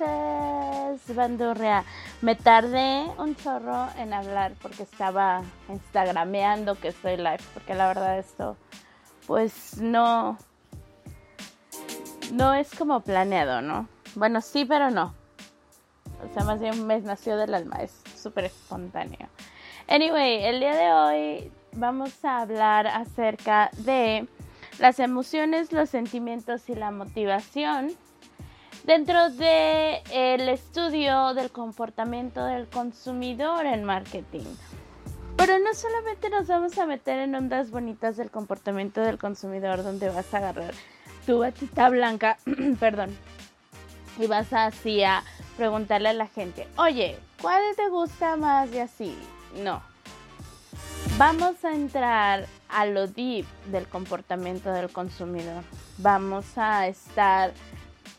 Noches, bandurria. Me tardé un chorro en hablar porque estaba instagrameando que estoy live, porque la verdad esto, pues no, no es como planeado, ¿no? Bueno, sí, pero no. O sea, más bien me nació del alma, es súper espontáneo. Anyway, el día de hoy vamos a hablar acerca de las emociones, los sentimientos y la motivación dentro del el estudio del comportamiento del consumidor en marketing. Pero no solamente nos vamos a meter en ondas bonitas del comportamiento del consumidor, donde vas a agarrar tu batita blanca, perdón, y vas así a preguntarle a la gente, oye, ¿cuál te gusta más y así? No. Vamos a entrar a lo deep del comportamiento del consumidor. Vamos a estar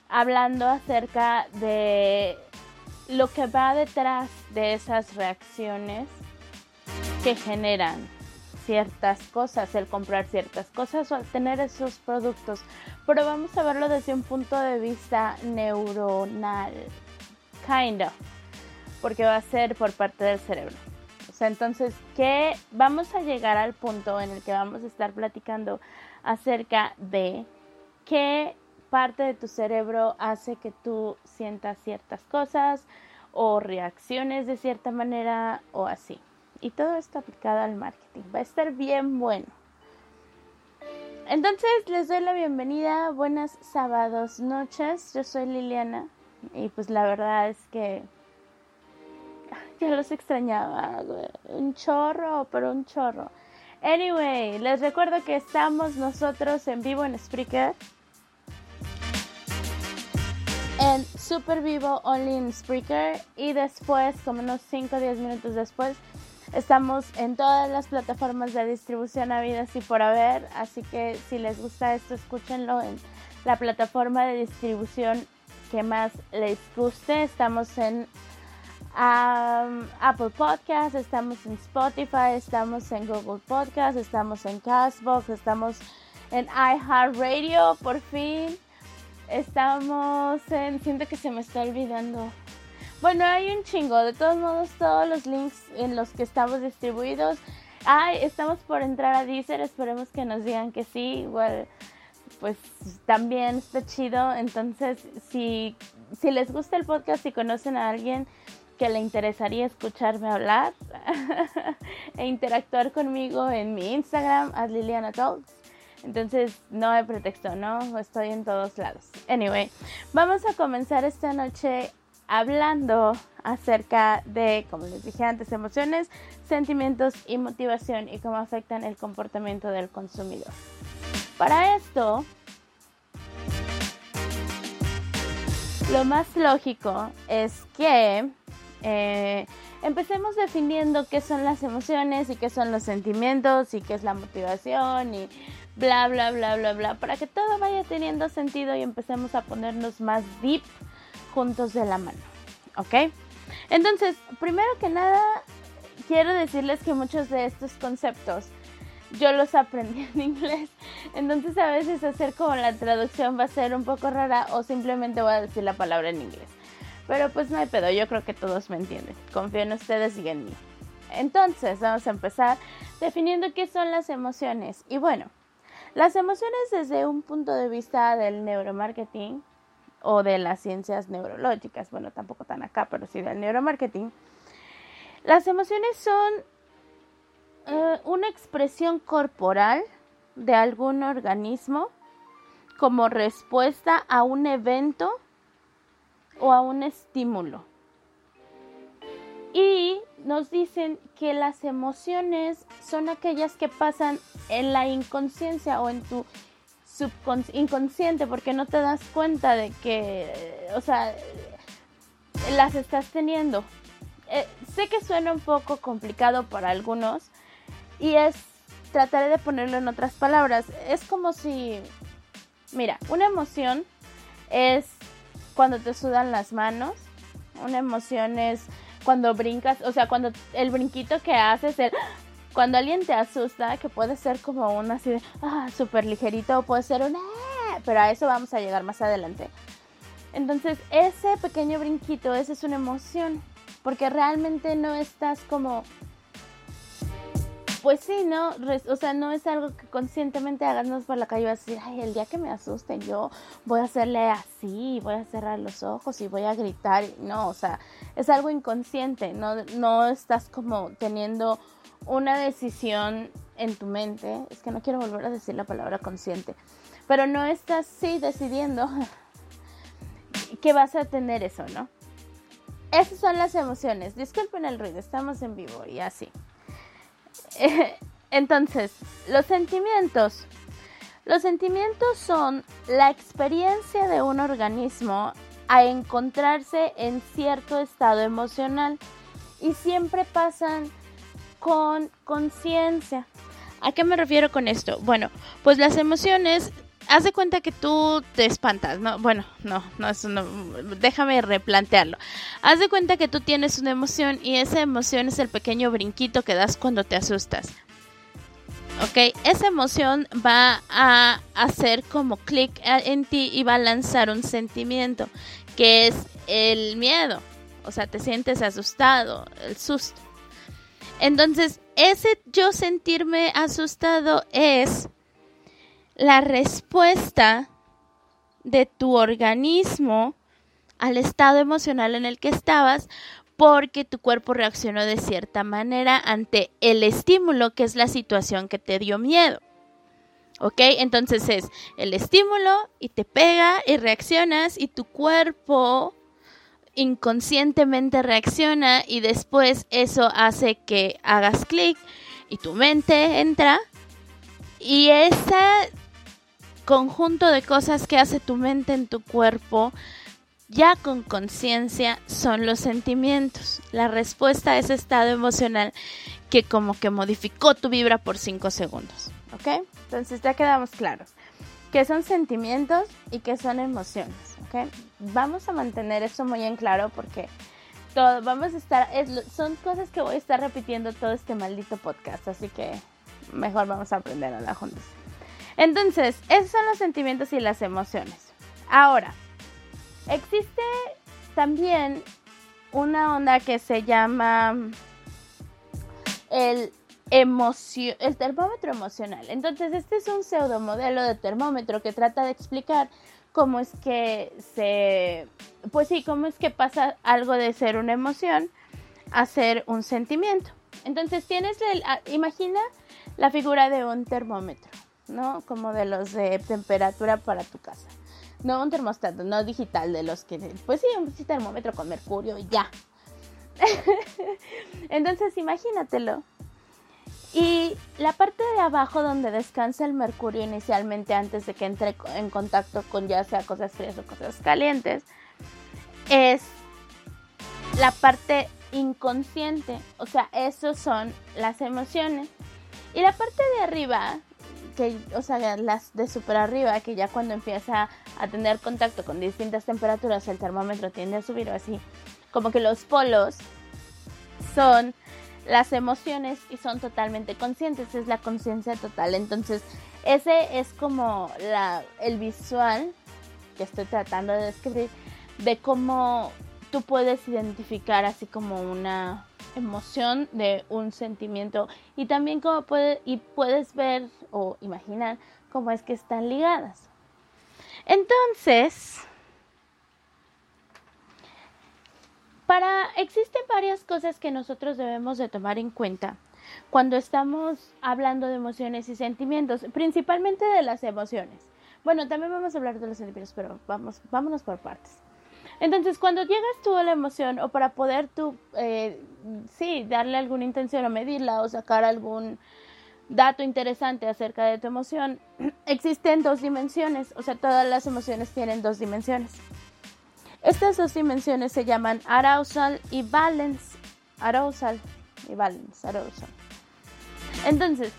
hablando acerca de lo que va detrás de esas reacciones que generan ciertas cosas, el comprar ciertas cosas o tener esos productos. Pero vamos a verlo desde un punto de vista neuronal, kind of, porque va a ser por parte del cerebro. O sea, entonces, ¿qué? Vamos a llegar al punto en el que vamos a estar platicando acerca de qué parte de tu cerebro hace que tú sientas ciertas cosas o reacciones de cierta manera o así. Y todo esto aplicado al marketing. Va a estar bien bueno. Entonces les doy la bienvenida. Buenas sábados, noches. Yo soy Liliana. Y pues la verdad es que ya los extrañaba. Un chorro, pero un chorro. Anyway, les recuerdo que estamos nosotros en vivo en Spreaker en Super Vivo Only in Spreaker y después, como unos 5 o 10 minutos después, estamos en todas las plataformas de distribución habidas y por haber, así que si les gusta esto, escúchenlo en la plataforma de distribución que más les guste. Estamos en Apple Podcast, estamos en Spotify, estamos en Google Podcast, estamos en Castbox, estamos en iHeartRadio, por fin. Estamos en... Siento que se me está olvidando. Bueno, hay un chingo. De todos modos, todos los links en los que estamos distribuidos. Ay, estamos por entrar a Deezer. Esperemos que nos digan que sí. Igual, pues también está chido. Entonces, si, si les gusta el podcast y conocen a alguien que le interesaría escucharme hablar e interactuar conmigo en mi Instagram, as Liliana Talks, entonces no hay pretexto, ¿no? Estoy en todos lados. Anyway, vamos a comenzar esta noche hablando acerca de, como les dije antes, emociones, sentimientos y motivación y cómo afectan el comportamiento del consumidor. Para esto, lo más lógico es que eh, empecemos definiendo qué son las emociones y qué son los sentimientos y qué es la motivación y bla, bla, bla, bla, bla, para que todo vaya teniendo sentido y empecemos a ponernos más deep juntos de la mano. ¿Ok? Entonces, primero que nada, quiero decirles que muchos de estos conceptos yo los aprendí en inglés. Entonces a veces hacer como la traducción va a ser un poco rara o simplemente voy a decir la palabra en inglés. Pero pues no hay pedo, yo creo que todos me entienden. Confío en ustedes y en mí. Entonces, vamos a empezar definiendo qué son las emociones. Y bueno, las emociones desde un punto de vista del neuromarketing o de las ciencias neurológicas, bueno, tampoco tan acá, pero sí del neuromarketing, las emociones son eh, una expresión corporal de algún organismo como respuesta a un evento o a un estímulo. Y nos dicen que las emociones son aquellas que pasan en la inconsciencia o en tu inconsciente porque no te das cuenta de que, o sea, las estás teniendo. Eh, sé que suena un poco complicado para algunos y es, trataré de ponerlo en otras palabras, es como si, mira, una emoción es cuando te sudan las manos, una emoción es cuando brincas, o sea, cuando el brinquito que haces, el, cuando alguien te asusta, que puede ser como un así de, ah, súper ligerito, o puede ser un, ah", pero a eso vamos a llegar más adelante. Entonces, ese pequeño brinquito, esa es una emoción, porque realmente no estás como pues sí, ¿no? O sea, no es algo que conscientemente hagas, por la calle y vas a decir, ay, el día que me asusten yo voy a hacerle así, voy a cerrar los ojos y voy a gritar. No, o sea, es algo inconsciente, no, no estás como teniendo una decisión en tu mente. Es que no quiero volver a decir la palabra consciente, pero no estás, sí, decidiendo que vas a tener eso, ¿no? Esas son las emociones. Disculpen el ruido, estamos en vivo y así. Entonces, los sentimientos. Los sentimientos son la experiencia de un organismo a encontrarse en cierto estado emocional y siempre pasan con conciencia. ¿A qué me refiero con esto? Bueno, pues las emociones haz de cuenta que tú te espantas, ¿no? Bueno, no, no, eso no, déjame replantearlo. Haz de cuenta que tú tienes una emoción y esa emoción es el pequeño brinquito que das cuando te asustas. ¿Ok? Esa emoción va a hacer como clic en ti y va a lanzar un sentimiento, que es el miedo. O sea, te sientes asustado, el susto. Entonces, ese yo sentirme asustado es la respuesta de tu organismo al estado emocional en el que estabas porque tu cuerpo reaccionó de cierta manera ante el estímulo que es la situación que te dio miedo. ¿Ok? Entonces es el estímulo y te pega y reaccionas y tu cuerpo inconscientemente reacciona y después eso hace que hagas clic y tu mente entra y esa conjunto de cosas que hace tu mente en tu cuerpo, ya con conciencia, son los sentimientos. La respuesta a ese estado emocional que como que modificó tu vibra por 5 segundos. ¿Ok? Entonces ya quedamos claros. ¿Qué son sentimientos y qué son emociones? ¿Ok? Vamos a mantener eso muy en claro porque todo, vamos a estar, son cosas que voy a estar repitiendo todo este maldito podcast, así que mejor vamos a aprender a la juntos. Entonces, esos son los sentimientos y las emociones. Ahora, existe también una onda que se llama el el termómetro emocional. Entonces, este es un pseudo modelo de termómetro que trata de explicar cómo es que se, pues sí, cómo es que pasa algo de ser una emoción a ser un sentimiento. Entonces, tienes el, imagina la figura de un termómetro, ¿no? Como de los de temperatura para tu casa. No un termostato, no digital de los que, pues sí, un termómetro con mercurio y ya. Entonces, imagínatelo y la parte de abajo donde descansa el mercurio inicialmente antes de que entre en contacto con ya sea cosas frías o cosas calientes es la parte inconsciente, o sea, esos son las emociones. Y la parte de arriba, que, o sea, las de super arriba, que ya cuando empieza a tener contacto con distintas temperaturas, el termómetro tiende a subir o así, como que los polos son las emociones y son totalmente conscientes, es la conciencia total. Entonces, ese es como la, el visual que estoy tratando de describir de cómo tú puedes identificar así como una emoción de un sentimiento y también cómo puede, y puedes ver o imaginar cómo es que están ligadas. Entonces, Para existen varias cosas que nosotros debemos de tomar en cuenta cuando estamos hablando de emociones y sentimientos, principalmente de las emociones. Bueno, también vamos a hablar de los sentimientos, pero vamos, vámonos por partes. Entonces, cuando llegas tú a la emoción o para poder tú, eh, sí, darle alguna intención o medirla o sacar algún dato interesante acerca de tu emoción, existen dos dimensiones, o sea, todas las emociones tienen dos dimensiones. Estas dos dimensiones se llaman arousal y balance. Arousal y balance, arousal. Entonces,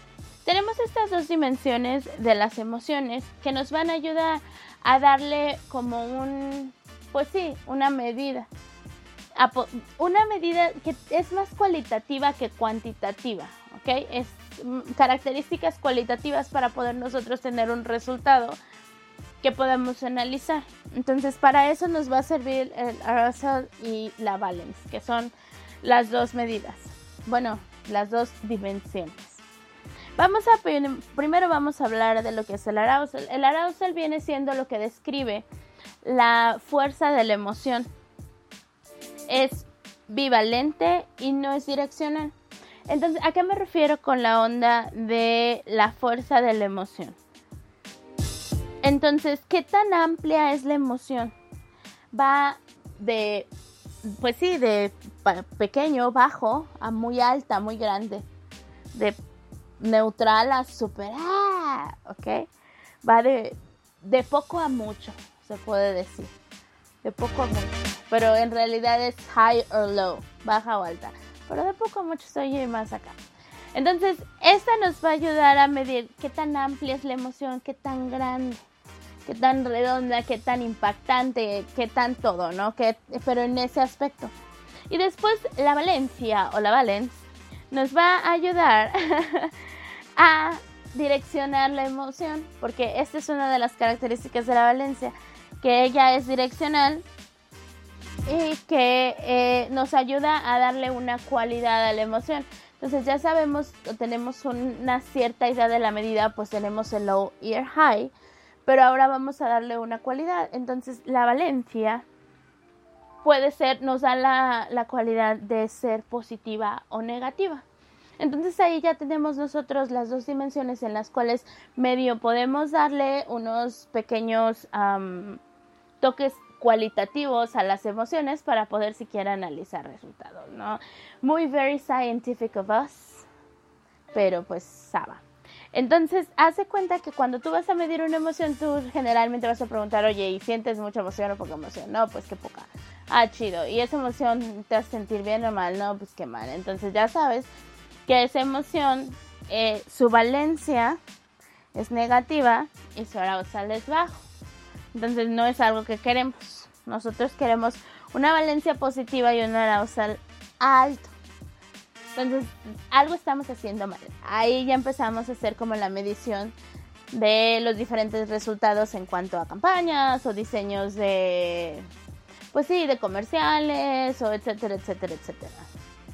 tenemos estas dos dimensiones de las emociones que nos van a ayudar a darle como un, pues sí, una medida. Una medida que es más cualitativa que cuantitativa, ¿ok? Es mm, características cualitativas para poder nosotros tener un resultado que podemos analizar. Entonces, para eso nos va a servir el arousal y la balance, que son las dos medidas. Bueno, las dos dimensiones. Vamos a primero vamos a hablar de lo que es el arousal. El arousal viene siendo lo que describe la fuerza de la emoción. Es bivalente y no es direccional. Entonces, ¿a qué me refiero con la onda de la fuerza de la emoción? Entonces, ¿qué tan amplia es la emoción? Va de, pues sí, de pequeño, bajo, a muy alta, muy grande. De neutral a super, ah, ¿ok? Va de, de poco a mucho, se puede decir. De poco a mucho. Pero en realidad es high or low, baja o alta. Pero de poco a mucho se más acá. Entonces, esta nos va a ayudar a medir qué tan amplia es la emoción, qué tan grande qué tan redonda, qué tan impactante, qué tan todo, ¿no? Que, pero en ese aspecto. Y después la valencia o la valence nos va a ayudar a direccionar la emoción, porque esta es una de las características de la valencia, que ella es direccional y que eh, nos ayuda a darle una cualidad a la emoción. Entonces ya sabemos, tenemos una cierta idea de la medida, pues tenemos el low y el high, pero ahora vamos a darle una cualidad. Entonces la valencia puede ser, nos da la, la cualidad de ser positiva o negativa. Entonces ahí ya tenemos nosotros las dos dimensiones en las cuales medio podemos darle unos pequeños toques cualitativos a las emociones para poder siquiera analizar resultados, ¿no? Muy very scientific of us, pero pues Saba. Entonces, hace cuenta que cuando tú vas a medir una emoción, tú generalmente vas a preguntar, oye, ¿y sientes mucha emoción o poca emoción? No, pues qué poca. Ah, chido. ¿Y esa emoción te hace sentir bien o mal? No, pues qué mal. Entonces ya sabes que esa emoción, eh, su valencia es negativa y su arousal es bajo. Entonces no es algo que queremos. Nosotros queremos una valencia positiva y un arousal alto. Entonces, algo estamos haciendo mal. Ahí ya empezamos a hacer como la medición de los diferentes resultados en cuanto a campañas o diseños de, pues sí, de comerciales o etcétera, etcétera, etcétera.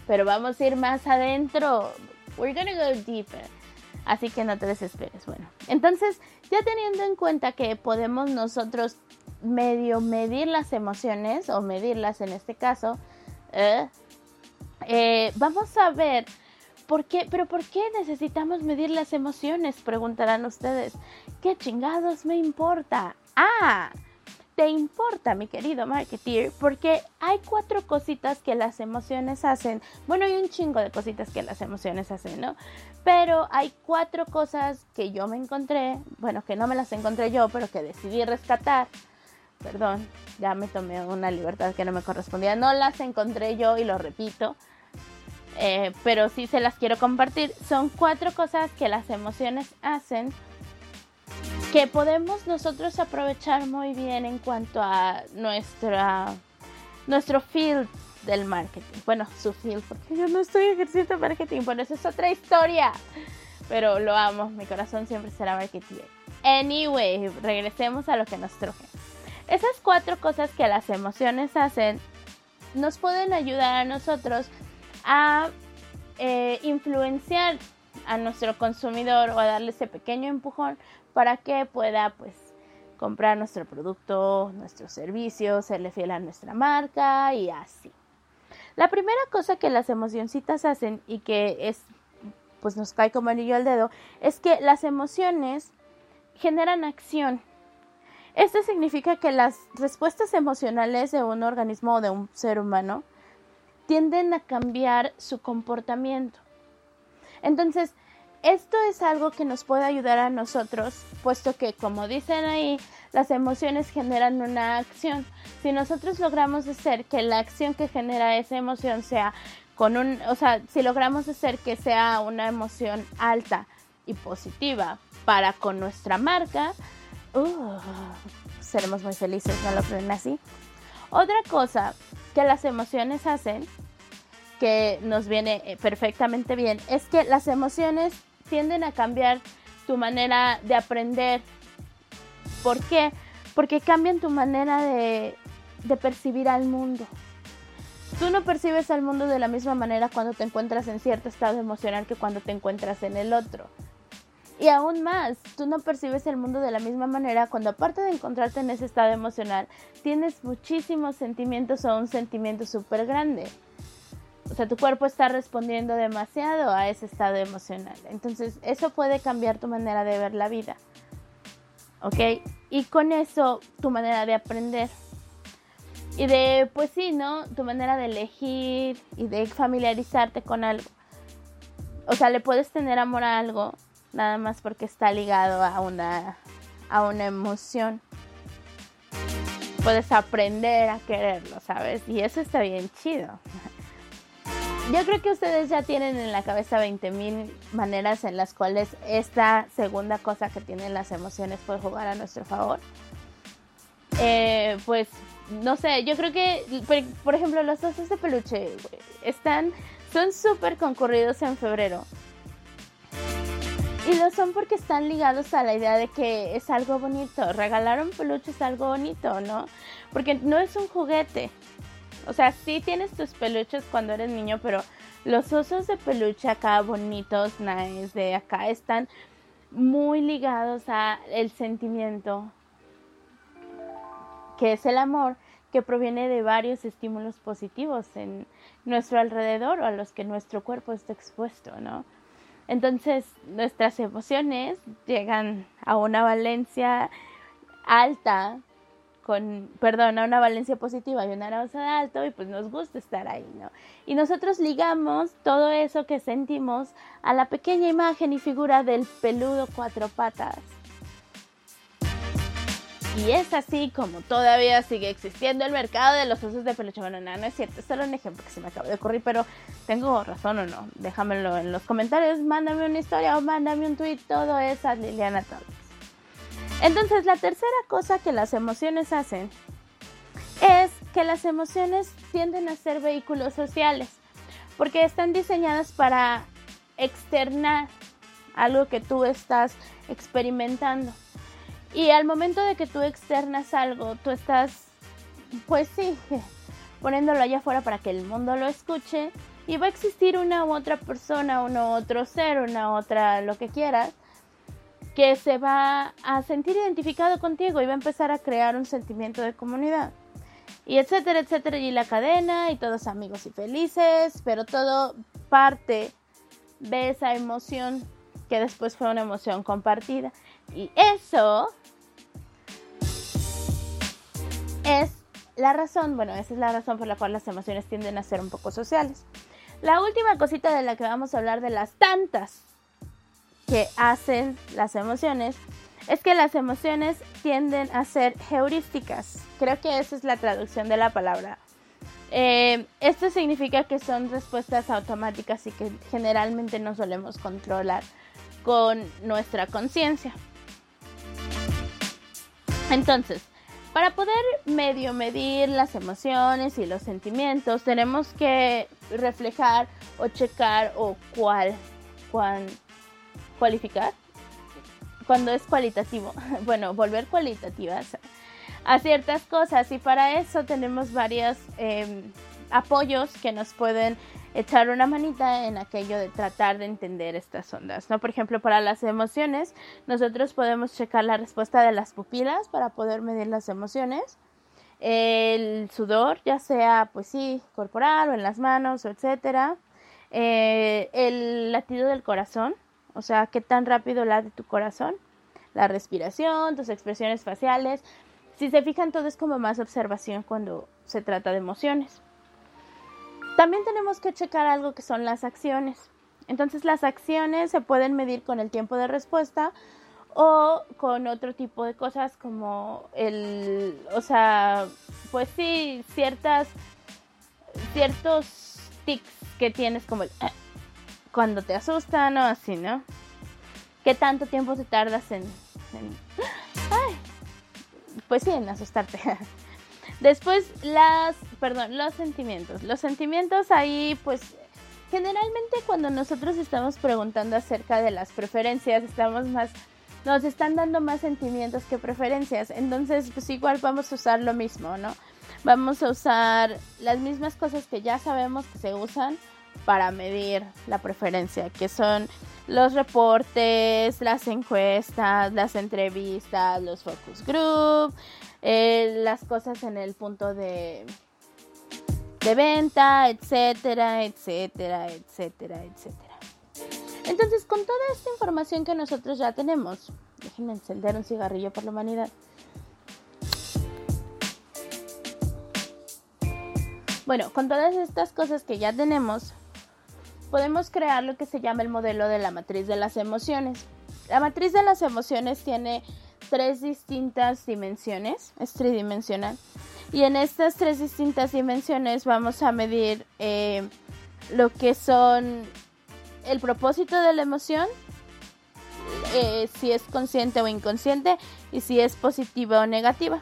Pero vamos a ir más adentro. We're gonna go deeper. Así que no te desesperes. Bueno, entonces ya teniendo en cuenta que podemos nosotros medio medir las emociones o medirlas en este caso, eh, eh, vamos a ver por qué, pero ¿por qué necesitamos medir las emociones? Preguntarán ustedes. ¿Qué chingados me importa? Ah, te importa, mi querido marketeer, porque hay cuatro cositas que las emociones hacen. Bueno, hay un chingo de cositas que las emociones hacen, ¿no? Pero hay cuatro cosas que yo me encontré, bueno, que no me las encontré yo, pero que decidí rescatar. Perdón, ya me tomé una libertad que no me correspondía. No las encontré yo y lo repito. Eh, pero sí se las quiero compartir. Son cuatro cosas que las emociones hacen que podemos nosotros aprovechar muy bien en cuanto a nuestra nuestro field del marketing. Bueno, su field, porque yo no estoy ejerciendo marketing, bueno, eso es otra historia. Pero lo amo, mi corazón siempre será marketing. Anyway, regresemos a lo que nos truje. Esas cuatro cosas que las emociones hacen nos pueden ayudar a nosotros a eh, influenciar a nuestro consumidor o a darle ese pequeño empujón para que pueda pues comprar nuestro producto, nuestro servicio, serle fiel a nuestra marca y así. La primera cosa que las emocioncitas hacen y que es pues nos cae como anillo al dedo es que las emociones generan acción. Esto significa que las respuestas emocionales de un organismo o de un ser humano tienden a cambiar su comportamiento. Entonces, esto es algo que nos puede ayudar a nosotros, puesto que, como dicen ahí, las emociones generan una acción. Si nosotros logramos hacer que la acción que genera esa emoción sea con un, o sea, si logramos hacer que sea una emoción alta y positiva para con nuestra marca, uh, seremos muy felices, no lo creen así. Otra cosa que las emociones hacen, que nos viene eh, perfectamente bien, es que las emociones tienden a cambiar tu manera de aprender. ¿Por qué? Porque cambian tu manera de, de percibir al mundo. Tú no percibes al mundo de la misma manera cuando te encuentras en cierto estado emocional que cuando te encuentras en el otro. Y aún más, tú no percibes el mundo de la misma manera cuando aparte de encontrarte en ese estado emocional, tienes muchísimos sentimientos o un sentimiento súper grande. O sea, tu cuerpo está respondiendo demasiado a ese estado emocional. Entonces, eso puede cambiar tu manera de ver la vida. ¿Ok? Y con eso, tu manera de aprender. Y de, pues sí, ¿no? Tu manera de elegir y de familiarizarte con algo. O sea, le puedes tener amor a algo nada más porque está ligado a una, a una emoción. Puedes aprender a quererlo, ¿sabes? Y eso está bien chido. Yo creo que ustedes ya tienen en la cabeza 20.000 maneras en las cuales esta segunda cosa que tienen las emociones puede jugar a nuestro favor. Eh, pues no sé, yo creo que, por, ejemplo, los osos de peluche están, son súper concurridos en febrero. Y lo son porque están ligados a la idea de que es algo bonito. Regalar un peluche es algo bonito, ¿no? Porque no es un juguete. O sea, sí tienes tus peluches cuando eres niño, pero los osos de peluche acá bonitos, nice, de acá están muy ligados a el sentimiento que es el amor que proviene de varios estímulos positivos en nuestro alrededor o a los que nuestro cuerpo está expuesto, ¿no? Entonces, nuestras emociones llegan a una valencia alta con, perdón, a una valencia positiva y una de alto y pues nos gusta estar ahí, ¿no? Y nosotros ligamos todo eso que sentimos a la pequeña imagen y figura del peludo cuatro patas. Y es así como todavía sigue existiendo el mercado de los osos de peluche. Bueno, no, no es cierto, es solo un ejemplo que se me acaba de ocurrir, pero tengo razón o no. Déjamelo en los comentarios, mándame una historia o mándame un tweet, todo es a Liliana Talks. Entonces, la tercera cosa que las emociones hacen es que las emociones tienden a ser vehículos sociales, porque están diseñadas para externar algo que tú estás experimentando. Y al momento de que tú externas algo, tú estás, pues sí, poniéndolo allá afuera para que el mundo lo escuche. Y va a existir una u otra persona, uno u otro ser, una otra, lo que quieras, que se va a sentir identificado contigo y va a empezar a crear un sentimiento de comunidad. Y etcétera, etcétera, y la cadena, y todos amigos y felices, pero todo parte de esa emoción que después fue una emoción compartida. Y eso es la razón, bueno, esa es la razón por la cual las emociones tienden a ser un poco sociales. La última cosita de la que vamos a hablar de las tantas que hacen las emociones es que las emociones tienden a ser heurísticas. Creo que esa es la traducción de la palabra. Eh, esto significa que son respuestas automáticas y que generalmente no solemos controlar con nuestra conciencia. Entonces, para poder medio medir las emociones y los sentimientos, tenemos que reflejar o checar o cual, cual cualificar cuando es cualitativo, bueno, volver cualitativas a ciertas cosas y para eso tenemos varios em, apoyos que nos pueden echar una manita en aquello de tratar de entender estas ondas, ¿no? Por ejemplo, para las emociones, nosotros podemos checar la respuesta de las pupilas para poder medir las emociones. El sudor, ya sea, pues sí, corporal o en las manos o etcétera. Eh, el latido del corazón, o sea, qué tan rápido late tu corazón. La respiración, tus expresiones faciales. Si se fijan, todo es como más observación cuando se trata de emociones. También tenemos que checar algo que son las acciones. Entonces las acciones se pueden medir con el tiempo de respuesta o con otro tipo de cosas como el, o sea, pues sí, ciertas, ciertos tics que tienes como el, cuando te asustan o así, ¿no? ¿Qué tanto tiempo te tardas en, ay, pues sí, en asustarte? Después las, perdón, los sentimientos. Los sentimientos ahí pues generalmente cuando nosotros estamos preguntando acerca de las preferencias estamos más nos están dando más sentimientos que preferencias. Entonces, pues igual vamos a usar lo mismo, ¿no? Vamos a usar las mismas cosas que ya sabemos que se usan para medir la preferencia, que son los reportes, las encuestas, las entrevistas, los focus group, eh, las cosas en el punto de, de venta, etcétera, etcétera, etcétera, etcétera. Entonces, con toda esta información que nosotros ya tenemos, déjenme encender un cigarrillo por la humanidad. Bueno, con todas estas cosas que ya tenemos, podemos crear lo que se llama el modelo de la matriz de las emociones. La matriz de las emociones tiene tres distintas dimensiones, es tridimensional. Y en estas tres distintas dimensiones vamos a medir eh, lo que son el propósito de la emoción, eh, si es consciente o inconsciente y si es positiva o negativa.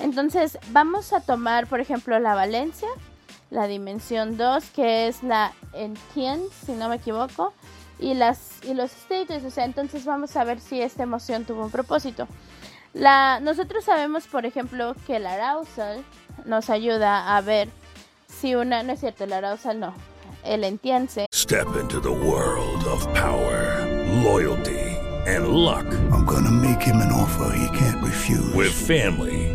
Entonces vamos a tomar, por ejemplo, la valencia, la dimensión 2, que es la entien, si no me equivoco, y, las, y los status, o sea, entonces vamos a ver si esta emoción tuvo un propósito. La, nosotros sabemos, por ejemplo, que el arousal nos ayuda a ver si una, no es cierto, el arousal no, el entiense. Step into the world of power, loyalty and luck. I'm gonna make him an offer he can't refuse. With family,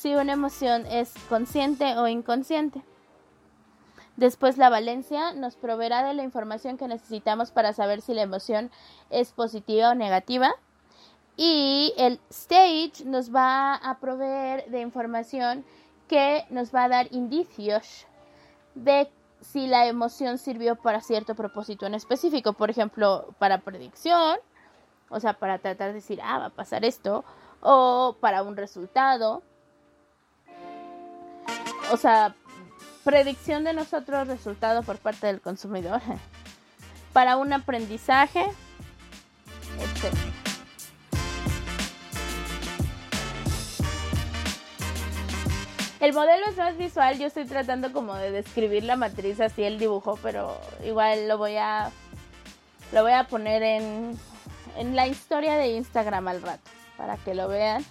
si una emoción es consciente o inconsciente. Después la valencia nos proveerá de la información que necesitamos para saber si la emoción es positiva o negativa. Y el stage nos va a proveer de información que nos va a dar indicios de si la emoción sirvió para cierto propósito en específico, por ejemplo, para predicción, o sea, para tratar de decir, ah, va a pasar esto, o para un resultado, o sea, predicción de nosotros, resultado por parte del consumidor, para un aprendizaje, etc. El modelo es más visual, yo estoy tratando como de describir la matriz así el dibujo, pero igual lo voy a lo voy a poner en, en la historia de Instagram al rato para que lo vean.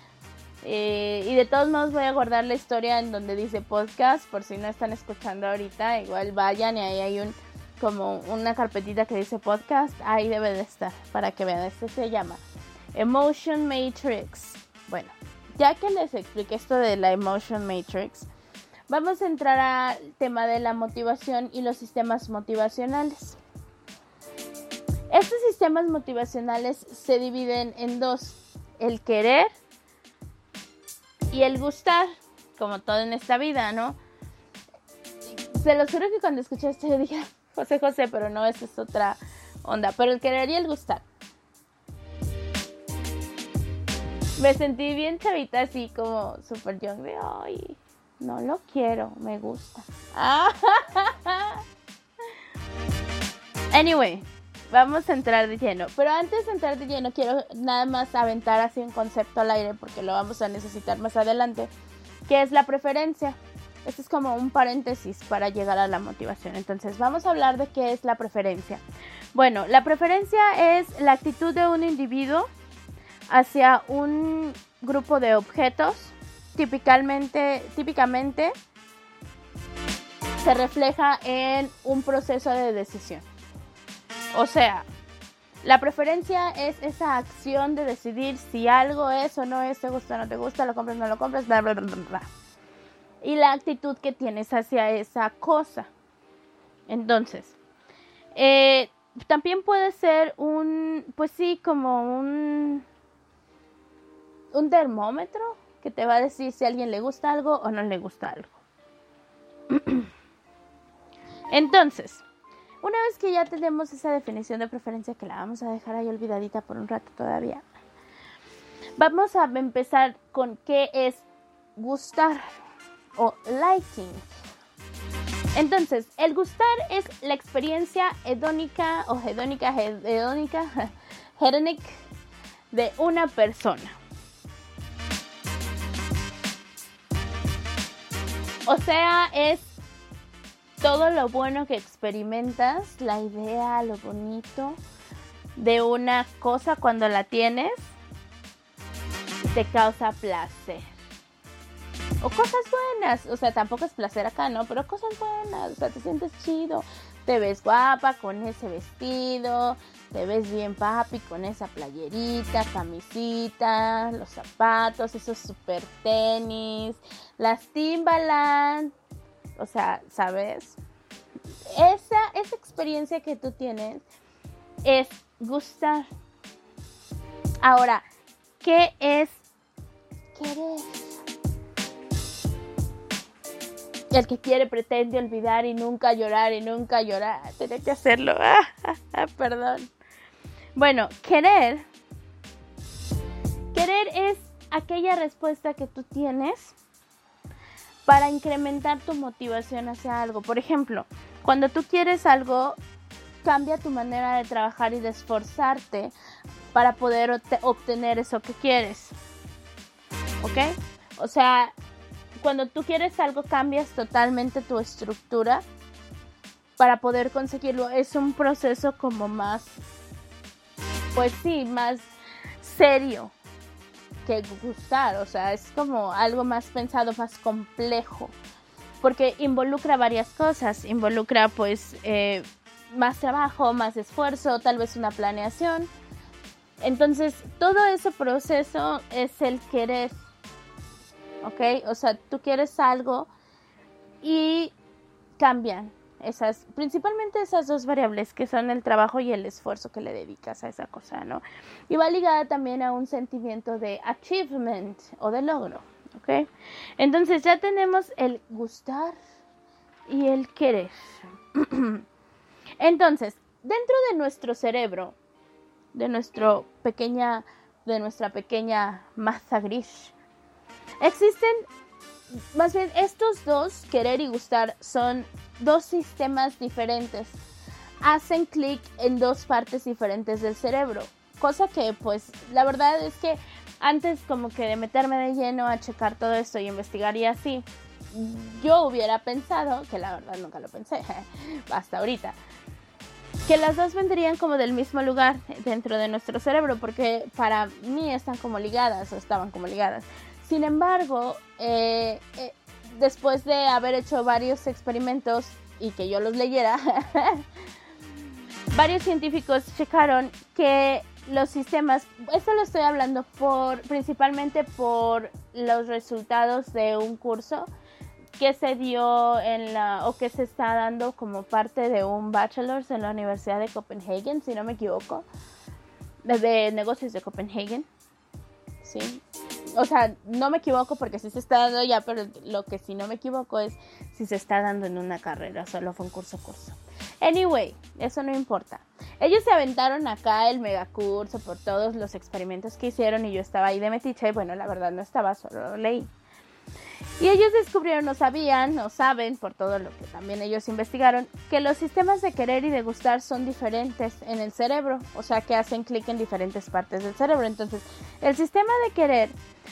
Eh, y de todos modos voy a guardar la historia en donde dice podcast por si no están escuchando ahorita, igual vayan y ahí hay un como una carpetita que dice podcast, ahí debe de estar para que vean, este se llama Emotion Matrix. Bueno, ya que les expliqué esto de la Emotion Matrix, vamos a entrar al tema de la motivación y los sistemas motivacionales. Estos sistemas motivacionales se dividen en dos, el querer y el gustar, como todo en esta vida, ¿no? Se los juro que cuando escuché esto yo dije, José José, pero no, esa es otra onda, pero el querer y el gustar. me sentí bien chavita, así como super young de, ay, no lo quiero, me gusta. anyway, vamos a entrar de lleno. Pero antes de entrar de lleno, quiero nada más aventar así un concepto al aire porque lo vamos a necesitar más adelante, que es la preferencia. Esto es como un paréntesis para llegar a la motivación. Entonces, vamos a hablar de qué es la preferencia. Bueno, la preferencia es la actitud de un individuo hacia un grupo de objetos, típicamente, típicamente se refleja en un proceso de decisión. O sea, la preferencia es esa acción de decidir si algo es o no es, te gusta o no te gusta, lo compras o no lo compras, bla, bla, bla, bla. Y la actitud que tienes hacia esa cosa. Entonces, eh, también puede ser un, pues sí, como un un termómetro que te va a decir si a alguien le gusta algo o no le gusta algo. Entonces, una vez que ya tenemos esa definición de preferencia que la vamos a dejar ahí olvidadita por un rato todavía, vamos a empezar con qué es gustar o liking. Entonces, el gustar es la experiencia hedónica o hedónica, hedónica, hedonic de una persona. O sea, es todo lo bueno que experimentas, la idea, lo bonito de una cosa cuando la tienes, te causa placer. O cosas buenas, o sea, tampoco es placer acá, ¿no? Pero cosas buenas, o sea, te sientes chido, te ves guapa con ese vestido, te ves bien papi con esa playerita, camisita, los zapatos, esos super tenis, las Timbaland. O sea, ¿sabes? Esa, esa experiencia que tú tienes es gustar. Ahora, ¿qué es querer? El que quiere pretende olvidar y nunca llorar y nunca llorar. Tiene que hacerlo. Ah, perdón. Bueno, querer. Querer es aquella respuesta que tú tienes para incrementar tu motivación hacia algo. Por ejemplo, cuando tú quieres algo, cambia tu manera de trabajar y de esforzarte para poder obtener eso que quieres. ¿Ok? O sea, cuando tú quieres algo, cambias totalmente tu estructura para poder conseguirlo. Es un proceso como más pues sí, más serio que gustar, o sea, es como algo más pensado, más complejo, porque involucra varias cosas, involucra pues eh, más trabajo, más esfuerzo, tal vez una planeación. Entonces, todo ese proceso es el querer, ¿ok? O sea, tú quieres algo y cambian, esas, principalmente esas dos variables que son el trabajo y el esfuerzo que le dedicas a esa cosa, ¿no? Y va ligada también a un sentimiento de achievement o de logro, ¿Ok? Entonces ya tenemos el gustar y el querer. Entonces, dentro de nuestro cerebro, de nuestro pequeña, de nuestra pequeña masa gris, existen más bien estos dos, querer y gustar, son dos sistemas diferentes. Hacen clic en dos partes diferentes del cerebro. Cosa que, pues, la verdad es que antes como que de meterme de lleno a checar todo esto y investigar y así, yo hubiera pensado, que la verdad nunca lo pensé, hasta ahorita, que las dos vendrían como del mismo lugar dentro de nuestro cerebro, porque para mí están como ligadas o estaban como ligadas. Sin embargo, eh, eh, después de haber hecho varios experimentos y que yo los leyera, varios científicos checaron que los sistemas, esto lo estoy hablando por principalmente por los resultados de un curso que se dio en la o que se está dando como parte de un bachelor's en la Universidad de Copenhagen, si no me equivoco, de negocios de Copenhagen. Sí. O sea, no me equivoco porque sí se está dando ya, pero lo que sí no me equivoco es si se está dando en una carrera, solo fue un curso curso. Anyway, eso no importa. Ellos se aventaron acá el megacurso por todos los experimentos que hicieron y yo estaba ahí de metiche y bueno, la verdad no estaba, solo lo leí. Y ellos descubrieron, no sabían, no saben, por todo lo que también ellos investigaron, que los sistemas de querer y de gustar son diferentes en el cerebro, o sea que hacen clic en diferentes partes del cerebro. Entonces, el sistema de querer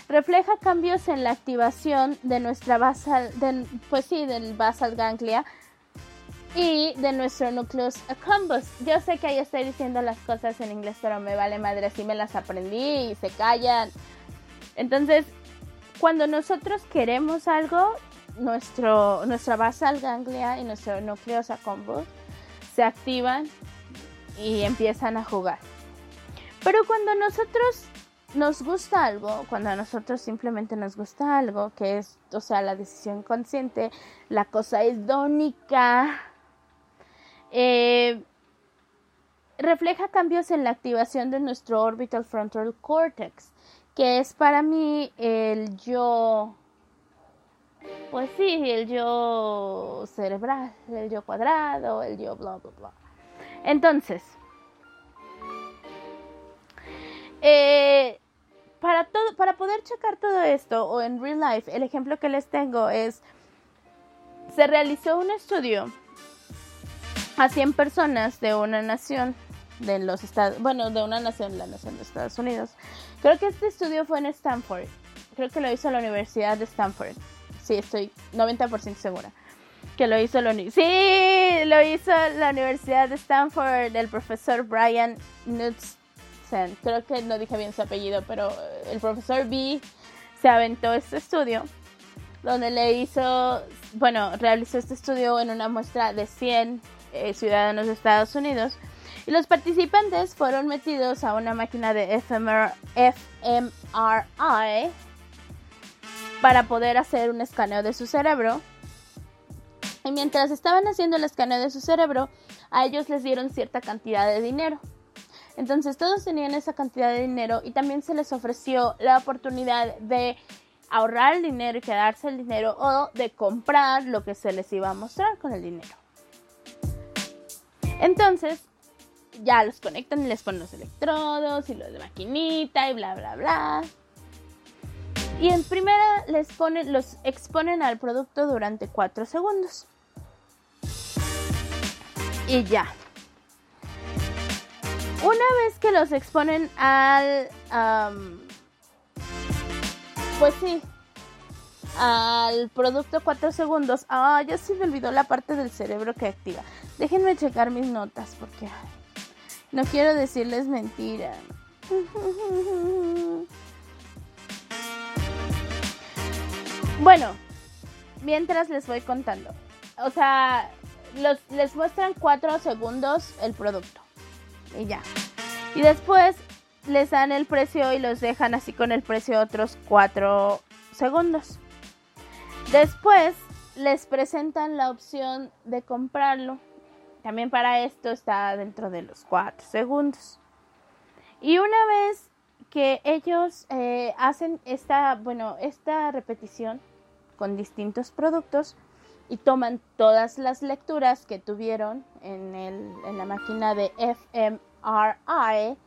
refleja cambios en la activación de nuestra basal, pues sí, del basal ganglia y de nuestro nucleus accumbens. Yo sé que ahí estoy diciendo las cosas en inglés, pero me vale madre, así me las aprendí y se callan. Entonces, cuando nosotros queremos algo, nuestro, nuestra basal ganglia y nuestro núcleo accumbens se activan y empiezan a jugar. Pero cuando nosotros nos gusta algo, cuando a nosotros simplemente nos gusta algo, que es, o sea, la decisión consciente, la cosa dónica, eh, refleja cambios en la activación de nuestro orbital frontal cortex que es para mí el yo, pues sí, el yo cerebral, el yo cuadrado, el yo bla, bla, bla. Entonces, eh, para, todo, para poder checar todo esto, o en real life, el ejemplo que les tengo es, se realizó un estudio a 100 personas de una nación de los Estados, bueno, de una nación, la nación de Estados Unidos. Creo que este estudio fue en Stanford. Creo que lo hizo la Universidad de Stanford. Sí, estoy 90% segura. Que lo hizo la Sí, lo hizo la Universidad de Stanford el profesor Brian Knudsen. Creo que no dije bien su apellido, pero el profesor B se aventó este estudio donde le hizo, bueno, realizó este estudio en una muestra de 100 eh, ciudadanos de Estados Unidos y los participantes fueron metidos a una máquina de fMRI para poder hacer un escaneo de su cerebro. Y mientras estaban haciendo el escaneo de su cerebro, a ellos les dieron cierta cantidad de dinero. Entonces todos tenían esa cantidad de dinero y también se les ofreció la oportunidad de ahorrar el dinero y quedarse el dinero o de comprar lo que se les iba a mostrar con el dinero. Entonces, ya los conectan y les ponen los electrodos y los de maquinita y bla bla bla. Y en primera les ponen, los exponen al producto durante 4 segundos. Y ya. Una vez que los exponen al... pues sí. Al producto 4 segundos. Ah, ya se me olvidó la parte del cerebro que activa. Déjenme checar mis notas porque... No quiero decirles mentira. Bueno, mientras les voy contando. O sea, les muestran 4 segundos el producto. Y ya. Y después les dan el precio y los dejan así con el precio otros 4 segundos. Después les presentan la opción de comprarlo. También para esto está dentro de los 4 segundos. Y una vez que ellos eh, hacen esta, bueno, esta repetición con distintos productos y toman todas las lecturas que tuvieron en, el, en la máquina de fMRI,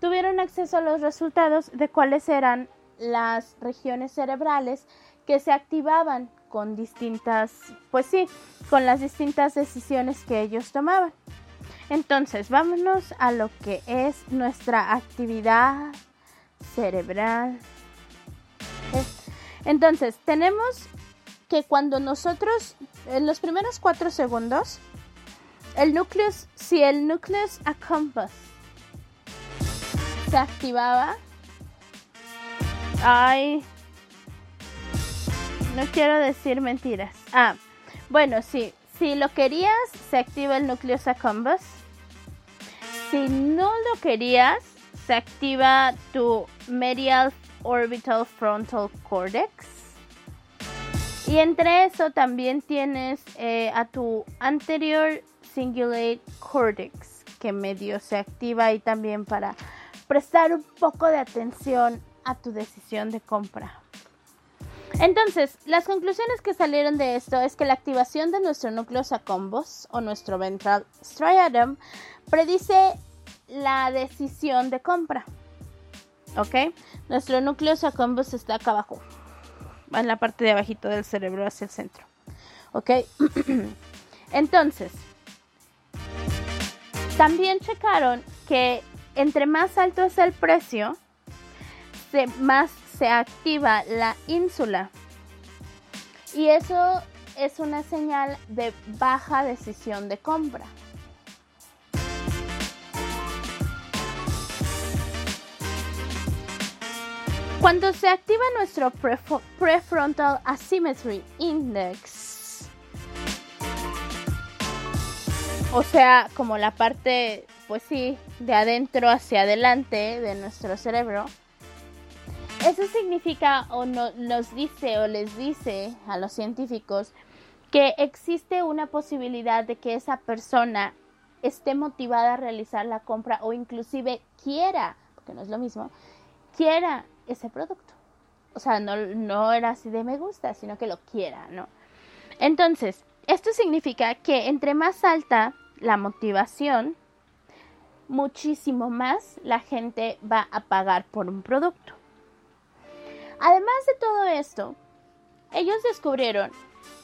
tuvieron acceso a los resultados de cuáles eran las regiones cerebrales que se activaban con distintas, pues sí, con las distintas decisiones que ellos tomaban. Entonces, vámonos a lo que es nuestra actividad cerebral. Entonces, tenemos que cuando nosotros, en los primeros cuatro segundos, el núcleo, si el núcleo accumbens se activaba, ay, no quiero decir mentiras. Ah, bueno, sí, si lo querías, se activa el núcleo accumbens. Si no lo querías, se activa tu medial orbital frontal cortex. Y entre eso también tienes eh, a tu anterior cingulate cortex, que medio se activa ahí también para prestar un poco de atención a tu decisión de compra. Entonces, las conclusiones que salieron de esto es que la activación de nuestro núcleo accumbens o nuestro ventral striatum predice la decisión de compra. ¿Ok? Nuestro núcleo accumbens está acá abajo, en la parte de abajito del cerebro hacia el centro. ¿Ok? Entonces, también checaron que entre más alto es el precio, más se activa la ínsula. Y eso es una señal de baja decisión de compra. Cuando se activa nuestro prefrontal asymmetry index, o sea, como la parte, pues sí, de adentro hacia adelante de nuestro cerebro, eso significa o no, nos dice o les dice a los científicos que existe una posibilidad de que esa persona esté motivada a realizar la compra o inclusive quiera, porque no es lo mismo, quiera ese producto. O sea, no, no era así de me gusta, sino que lo quiera, ¿no? Entonces, esto significa que entre más alta la motivación, muchísimo más la gente va a pagar por un producto. Además de todo esto, ellos descubrieron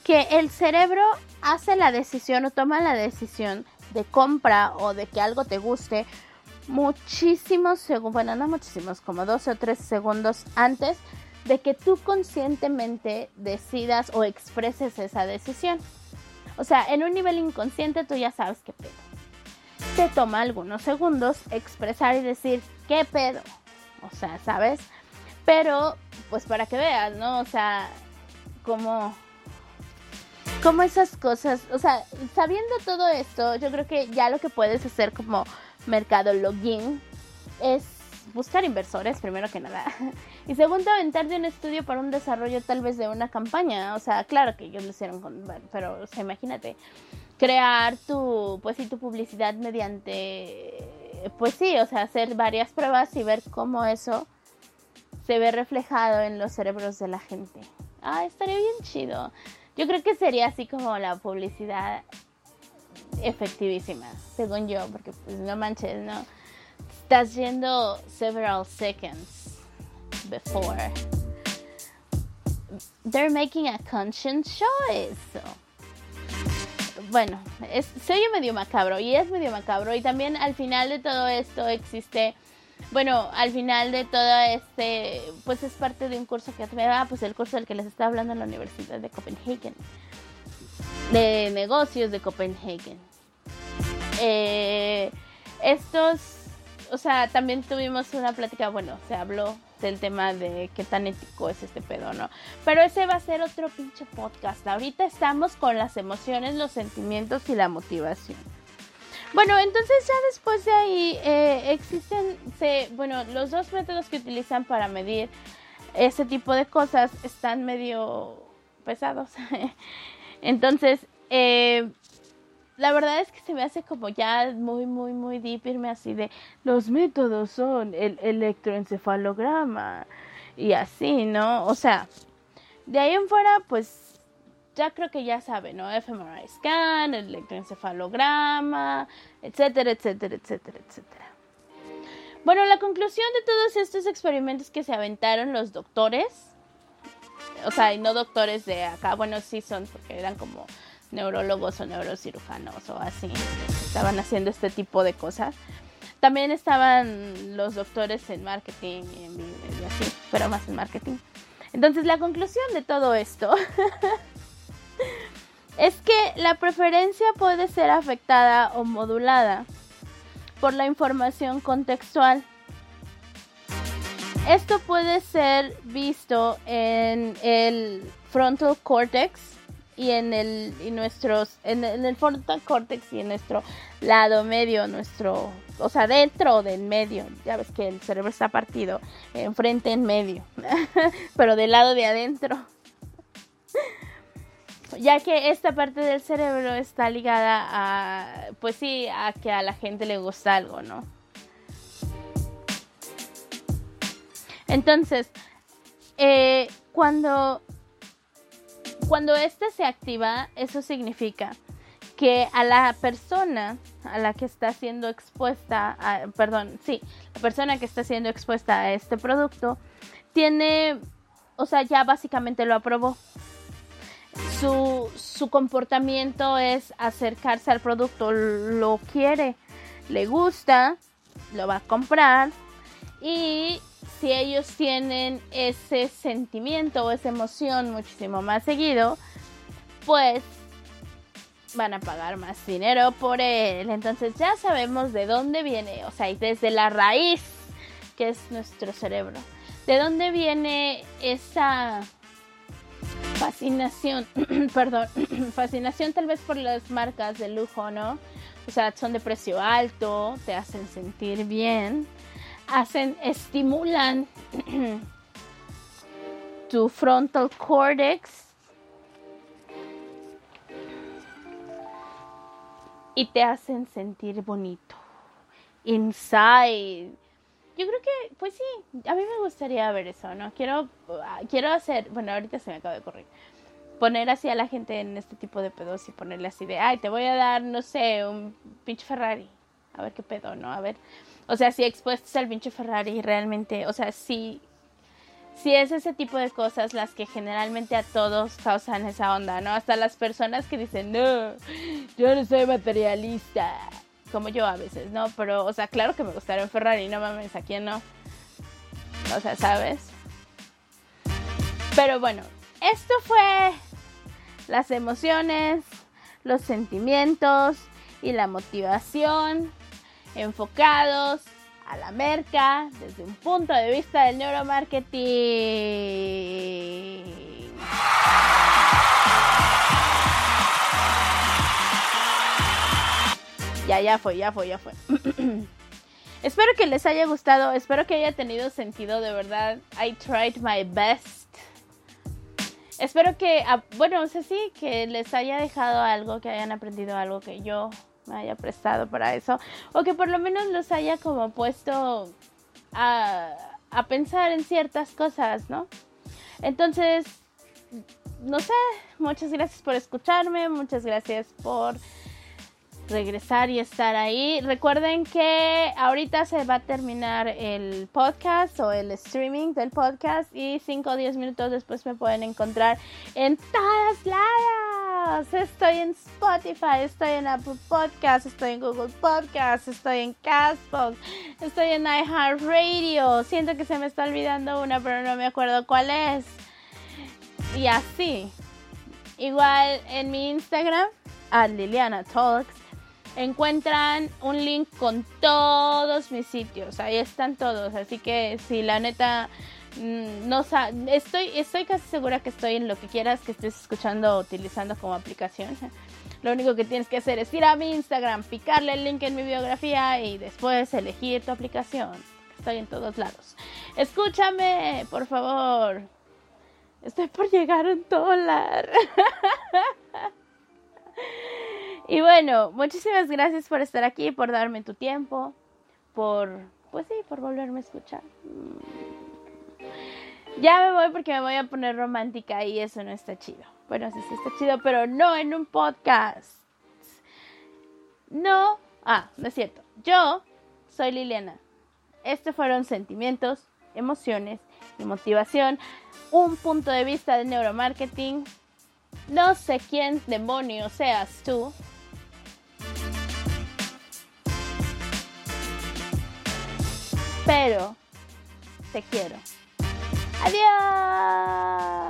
que el cerebro hace la decisión o toma la decisión de compra o de que algo te guste muchísimos segundos, bueno, no muchísimos, como 12 o 13 segundos antes de que tú conscientemente decidas o expreses esa decisión. O sea, en un nivel inconsciente tú ya sabes qué pedo. Te toma algunos segundos expresar y decir qué pedo. O sea, ¿sabes? Pero, pues para que veas, ¿no? O sea, como, como esas cosas, o sea, sabiendo todo esto, yo creo que ya lo que puedes hacer como mercado login es buscar inversores, primero que nada. Y segundo, aventarte un estudio para un desarrollo tal vez de una campaña. O sea, claro que ellos lo hicieron con, pero o sea, imagínate, crear tu, pues sí, tu publicidad mediante, pues sí, o sea, hacer varias pruebas y ver cómo eso se ve reflejado en los cerebros de la gente. Ah, estaría bien chido. Yo creo que sería así como la publicidad efectivísima, según yo, porque pues no manches, ¿no? Estás yendo several seconds before. They're making a conscious choice. Bueno, es, se medio macabro y es medio macabro y también al final de todo esto existe bueno, al final de todo este, pues es parte de un curso que me da, pues el curso del que les estaba hablando en la Universidad de Copenhagen, de negocios de Copenhagen. Eh, estos, o sea, también tuvimos una plática, bueno, se habló del tema de qué tan ético es este pedo, ¿no? Pero ese va a ser otro pinche podcast. Ahorita estamos con las emociones, los sentimientos y la motivación. Bueno, entonces ya después de ahí eh, existen, bueno, los dos métodos que utilizan para medir ese tipo de cosas están medio pesados. entonces, eh, la verdad es que se me hace como ya muy, muy, muy deep irme así de los métodos son el electroencefalograma y así, ¿no? O sea, de ahí en fuera, pues ya creo que ya saben, ¿no? fMRI scan, el electroencefalograma, etcétera, etcétera, etcétera, etcétera. Bueno, la conclusión de todos estos experimentos que se aventaron los doctores, o sea, y no doctores de acá, bueno, sí son, porque eran como neurólogos o neurocirujanos o así, estaban haciendo este tipo de cosas. También estaban los doctores en marketing y, así, pero más en marketing. Entonces la conclusión de todo esto es que la preferencia puede ser afectada o modulada por la información contextual. Esto puede ser visto en el frontal cortex y en el y nuestros en, el frontal cortex y en nuestro lado medio, nuestro, o sea, dentro del medio. Ya ves que el cerebro está partido enfrente en medio, pero del lado de adentro. ya que esta parte del cerebro está ligada a, pues sí, a que a la gente le gusta algo, ¿no? Entonces, eh, cuando, cuando este se activa, eso significa que a la persona a la que está siendo expuesta, perdón, sí, la persona que está siendo expuesta a este producto, tiene, o sea, ya básicamente lo aprobó. Su, comportamiento es acercarse al producto, lo quiere, le gusta, lo va a comprar y si ellos tienen ese sentimiento o esa emoción muchísimo más seguido, pues van a pagar más dinero por él. Entonces ya sabemos de dónde viene, o sea, desde la raíz que es nuestro cerebro. ¿De dónde viene esa fascinación, perdón, fascinación tal vez por las marcas de lujo, ¿no? O sea, son de precio alto, te hacen sentir bien, hacen, estimulan tu frontal cortex y te hacen sentir bonito. Inside yo creo que, pues sí, a mí me gustaría ver eso, ¿no? Quiero, ah, quiero hacer, bueno, ahorita se me acaba de ocurrir, poner así a la gente en este tipo de pedos y ponerle así de, ay, te voy a dar, no sé, un pinche Ferrari. A ver qué pedo, ¿no? A ver, o sea, si expuestos al pinche Ferrari realmente, o sea, si, si es ese tipo de cosas las que generalmente a todos causan esa onda, ¿no? Hasta las personas que dicen, no, yo no soy materialista como yo a veces, ¿no? Pero, o sea, claro que me gustaría un Ferrari, no mames, ¿a quién no? O sea, ¿sabes? Pero bueno, esto fue las emociones, los sentimientos y la motivación enfocados a la merca desde un punto de vista del neuromarketing. Ya, ya fue, ya fue, ya fue. espero que les haya gustado, espero que haya tenido sentido, de verdad. I tried my best. Espero que, ah, bueno, no sé si que les haya dejado algo, que hayan aprendido algo, que yo me haya prestado para eso, o que por lo menos los haya como puesto a, a pensar en ciertas cosas, ¿no? Entonces, no sé, muchas gracias por escucharme, muchas gracias por regresar y estar ahí. Recuerden que ahorita se va a terminar el podcast o el streaming del podcast y 5 o 10 minutos después me pueden encontrar en todas lados. Estoy en Spotify, estoy en Apple Podcast, estoy en Google Podcast, estoy en Castbox, estoy en iHeartRadio. Siento que se me está olvidando una, pero no me acuerdo cuál es. Y así. Igual en mi Instagram, a Liliana Talks encuentran un link con todos mis sitios. Ahí están todos. Así que si la neta mm, no estoy estoy casi segura que estoy en lo que quieras que estés escuchando o utilizando como aplicación. Lo único que tienes que hacer es ir a mi Instagram, picarle el link en mi biografía y después elegir tu aplicación. Estoy en todos lados. Escúchame, por favor. Estoy por llegar a un dólar. Y bueno, muchísimas gracias por estar aquí, por darme tu tiempo, por, pues sí, por volverme a escuchar. Ya me voy porque me voy a poner romántica y eso no está chido. Bueno, sí, sí está chido, pero no en un podcast. No, ah, no es cierto. Yo soy Liliana. Estos fueron sentimientos, emociones motivación. Un punto de vista de neuromarketing. No sé quién demonios seas tú, pero te quiero. Adiós.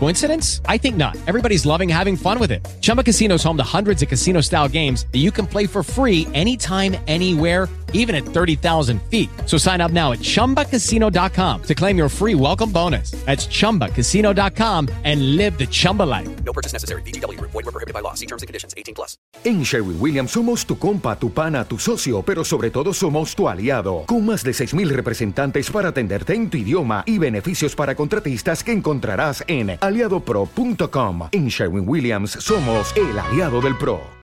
Coincidence? I think not. Everybody's loving having fun with it. Chumba Casino is home to hundreds of casino style games that you can play for free anytime, anywhere even at 30,000 feet. So sign up now at ChumbaCasino.com to claim your free welcome bonus. That's ChumbaCasino.com and live the Chumba life. No purchase necessary. VGW. Void were prohibited by law. See terms and conditions. 18 plus. En Sherwin Williams somos tu compa, tu pana, tu socio, pero sobre todo somos tu aliado. Con más de 6,000 representantes para atenderte en tu idioma y beneficios para contratistas que encontrarás en aliadopro.com. En Sherwin Williams somos el aliado del pro.